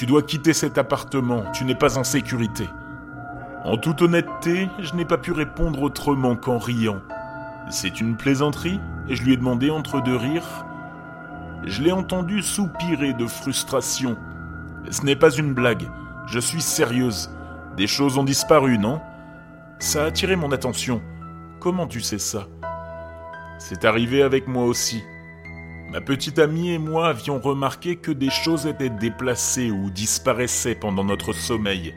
Tu dois quitter cet appartement, tu n'es pas en sécurité. En toute honnêteté, je n'ai pas pu répondre autrement qu'en riant. C'est une plaisanterie Et je lui ai demandé entre deux rires. Je l'ai entendu soupirer de frustration. Ce n'est pas une blague, je suis sérieuse. Des choses ont disparu, non? Ça a attiré mon attention. Comment tu sais ça? C'est arrivé avec moi aussi. Ma petite amie et moi avions remarqué que des choses étaient déplacées ou disparaissaient pendant notre sommeil.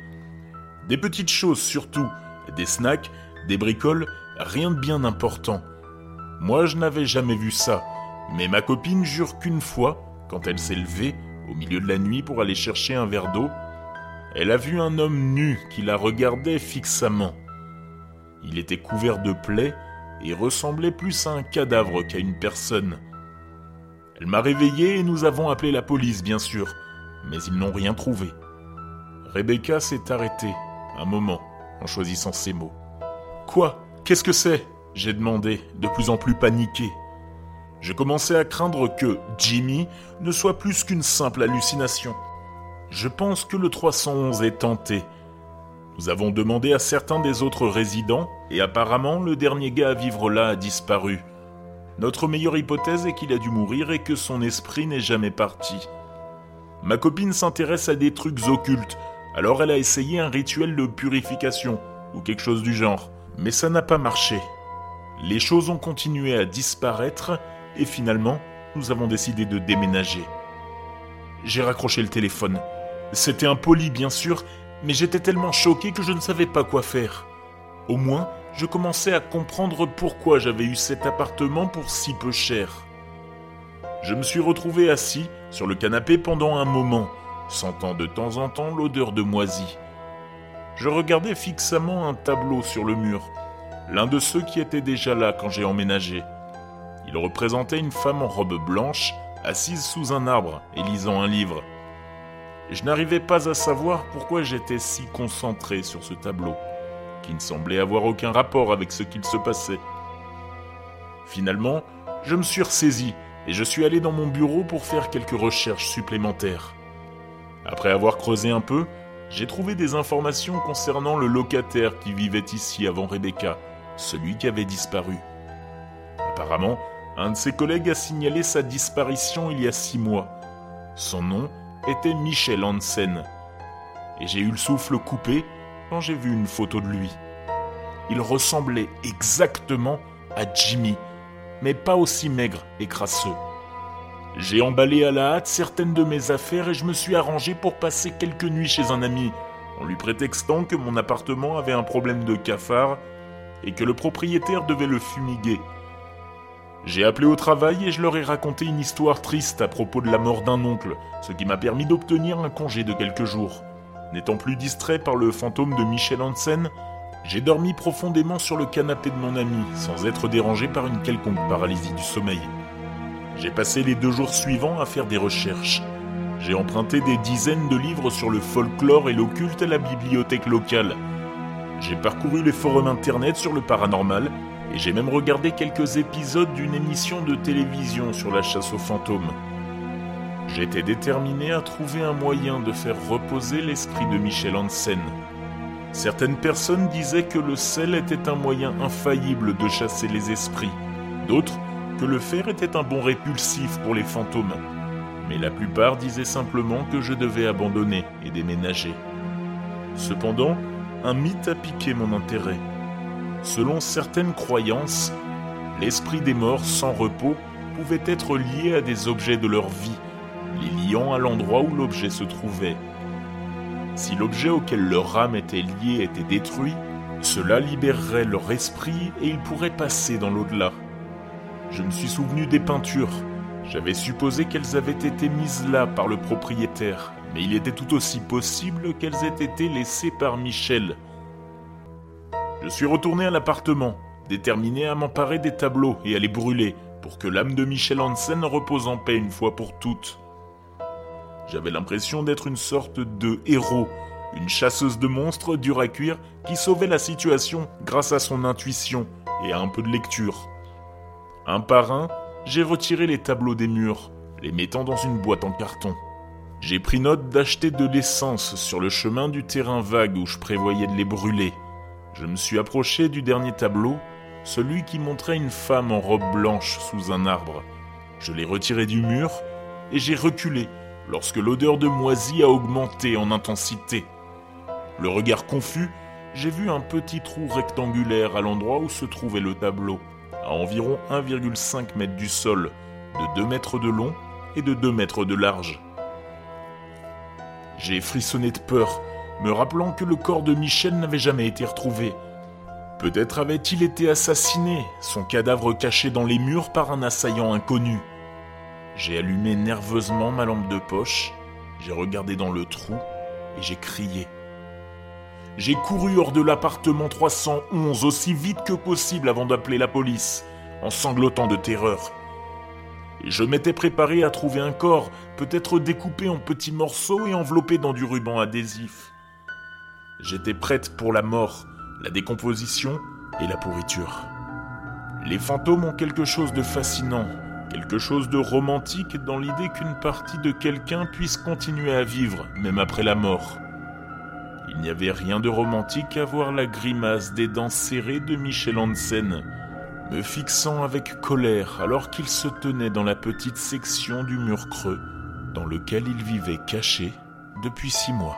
Des petites choses surtout, des snacks, des bricoles, rien de bien important. Moi je n'avais jamais vu ça, mais ma copine jure qu'une fois, quand elle s'est levée, au milieu de la nuit pour aller chercher un verre d'eau, elle a vu un homme nu qui la regardait fixement. Il était couvert de plaies et ressemblait plus à un cadavre qu'à une personne. Elle m'a réveillé et nous avons appelé la police, bien sûr, mais ils n'ont rien trouvé. Rebecca s'est arrêtée, un moment, en choisissant ces mots. Quoi? Qu'est-ce que c'est? J'ai demandé, de plus en plus paniqué. Je commençais à craindre que Jimmy ne soit plus qu'une simple hallucination. Je pense que le 311 est tenté. Nous avons demandé à certains des autres résidents, et apparemment le dernier gars à vivre là a disparu. Notre meilleure hypothèse est qu'il a dû mourir et que son esprit n'est jamais parti. Ma copine s'intéresse à des trucs occultes, alors elle a essayé un rituel de purification, ou quelque chose du genre. Mais ça n'a pas marché. Les choses ont continué à disparaître, et finalement, nous avons décidé de déménager. J'ai raccroché le téléphone. C'était impoli, bien sûr, mais j'étais tellement choqué que je ne savais pas quoi faire. Au moins, je commençais à comprendre pourquoi j'avais eu cet appartement pour si peu cher. Je me suis retrouvé assis sur le canapé pendant un moment, sentant de temps en temps l'odeur de moisi. Je regardais fixement un tableau sur le mur, l'un de ceux qui étaient déjà là quand j'ai emménagé. Il représentait une femme en robe blanche, assise sous un arbre et lisant un livre. Je n'arrivais pas à savoir pourquoi j'étais si concentré sur ce tableau, qui ne semblait avoir aucun rapport avec ce qu'il se passait. Finalement, je me suis ressaisi et je suis allé dans mon bureau pour faire quelques recherches supplémentaires. Après avoir creusé un peu, j'ai trouvé des informations concernant le locataire qui vivait ici avant Rebecca, celui qui avait disparu. Apparemment, un de ses collègues a signalé sa disparition il y a six mois. Son nom était Michel Hansen. Et j'ai eu le souffle coupé j'ai vu une photo de lui. Il ressemblait exactement à Jimmy, mais pas aussi maigre et crasseux. J'ai emballé à la hâte certaines de mes affaires et je me suis arrangé pour passer quelques nuits chez un ami, en lui prétextant que mon appartement avait un problème de cafard et que le propriétaire devait le fumiguer. J'ai appelé au travail et je leur ai raconté une histoire triste à propos de la mort d'un oncle, ce qui m'a permis d'obtenir un congé de quelques jours. N'étant plus distrait par le fantôme de Michel Hansen, j'ai dormi profondément sur le canapé de mon ami, sans être dérangé par une quelconque paralysie du sommeil. J'ai passé les deux jours suivants à faire des recherches. J'ai emprunté des dizaines de livres sur le folklore et l'occulte à la bibliothèque locale. J'ai parcouru les forums internet sur le paranormal et j'ai même regardé quelques épisodes d'une émission de télévision sur la chasse aux fantômes. J'étais déterminé à trouver un moyen de faire reposer l'esprit de Michel Hansen. Certaines personnes disaient que le sel était un moyen infaillible de chasser les esprits, d'autres que le fer était un bon répulsif pour les fantômes, mais la plupart disaient simplement que je devais abandonner et déménager. Cependant, un mythe a piqué mon intérêt. Selon certaines croyances, l'esprit des morts sans repos pouvait être lié à des objets de leur vie, les liant à l'endroit où l'objet se trouvait. Si l'objet auquel leur âme était liée était détruit, cela libérerait leur esprit et ils pourraient passer dans l'au-delà. Je me suis souvenu des peintures. J'avais supposé qu'elles avaient été mises là par le propriétaire, mais il était tout aussi possible qu'elles aient été laissées par Michel, je suis retourné à l'appartement, déterminé à m'emparer des tableaux et à les brûler pour que l'âme de Michel Hansen repose en paix une fois pour toutes. J'avais l'impression d'être une sorte de héros, une chasseuse de monstres dure à cuire qui sauvait la situation grâce à son intuition et à un peu de lecture. Un par un, j'ai retiré les tableaux des murs, les mettant dans une boîte en carton. J'ai pris note d'acheter de l'essence sur le chemin du terrain vague où je prévoyais de les brûler. Je me suis approché du dernier tableau, celui qui montrait une femme en robe blanche sous un arbre. Je l'ai retiré du mur et j'ai reculé lorsque l'odeur de moisie a augmenté en intensité. Le regard confus, j'ai vu un petit trou rectangulaire à l'endroit où se trouvait le tableau, à environ 1,5 mètre du sol, de 2 mètres de long et de 2 mètres de large. J'ai frissonné de peur, me rappelant que le corps de Michel n'avait jamais été retrouvé. Peut-être avait-il été assassiné, son cadavre caché dans les murs par un assaillant inconnu. J'ai allumé nerveusement ma lampe de poche, j'ai regardé dans le trou et j'ai crié. J'ai couru hors de l'appartement 311 aussi vite que possible avant d'appeler la police, en sanglotant de terreur. Je m'étais préparé à trouver un corps, peut-être découpé en petits morceaux et enveloppé dans du ruban adhésif. J'étais prête pour la mort, la décomposition et la pourriture. Les fantômes ont quelque chose de fascinant, quelque chose de romantique dans l'idée qu'une partie de quelqu'un puisse continuer à vivre, même après la mort. Il n'y avait rien de romantique à voir la grimace des dents serrées de Michel Hansen, me fixant avec colère alors qu'il se tenait dans la petite section du mur creux dans lequel il vivait caché depuis six mois.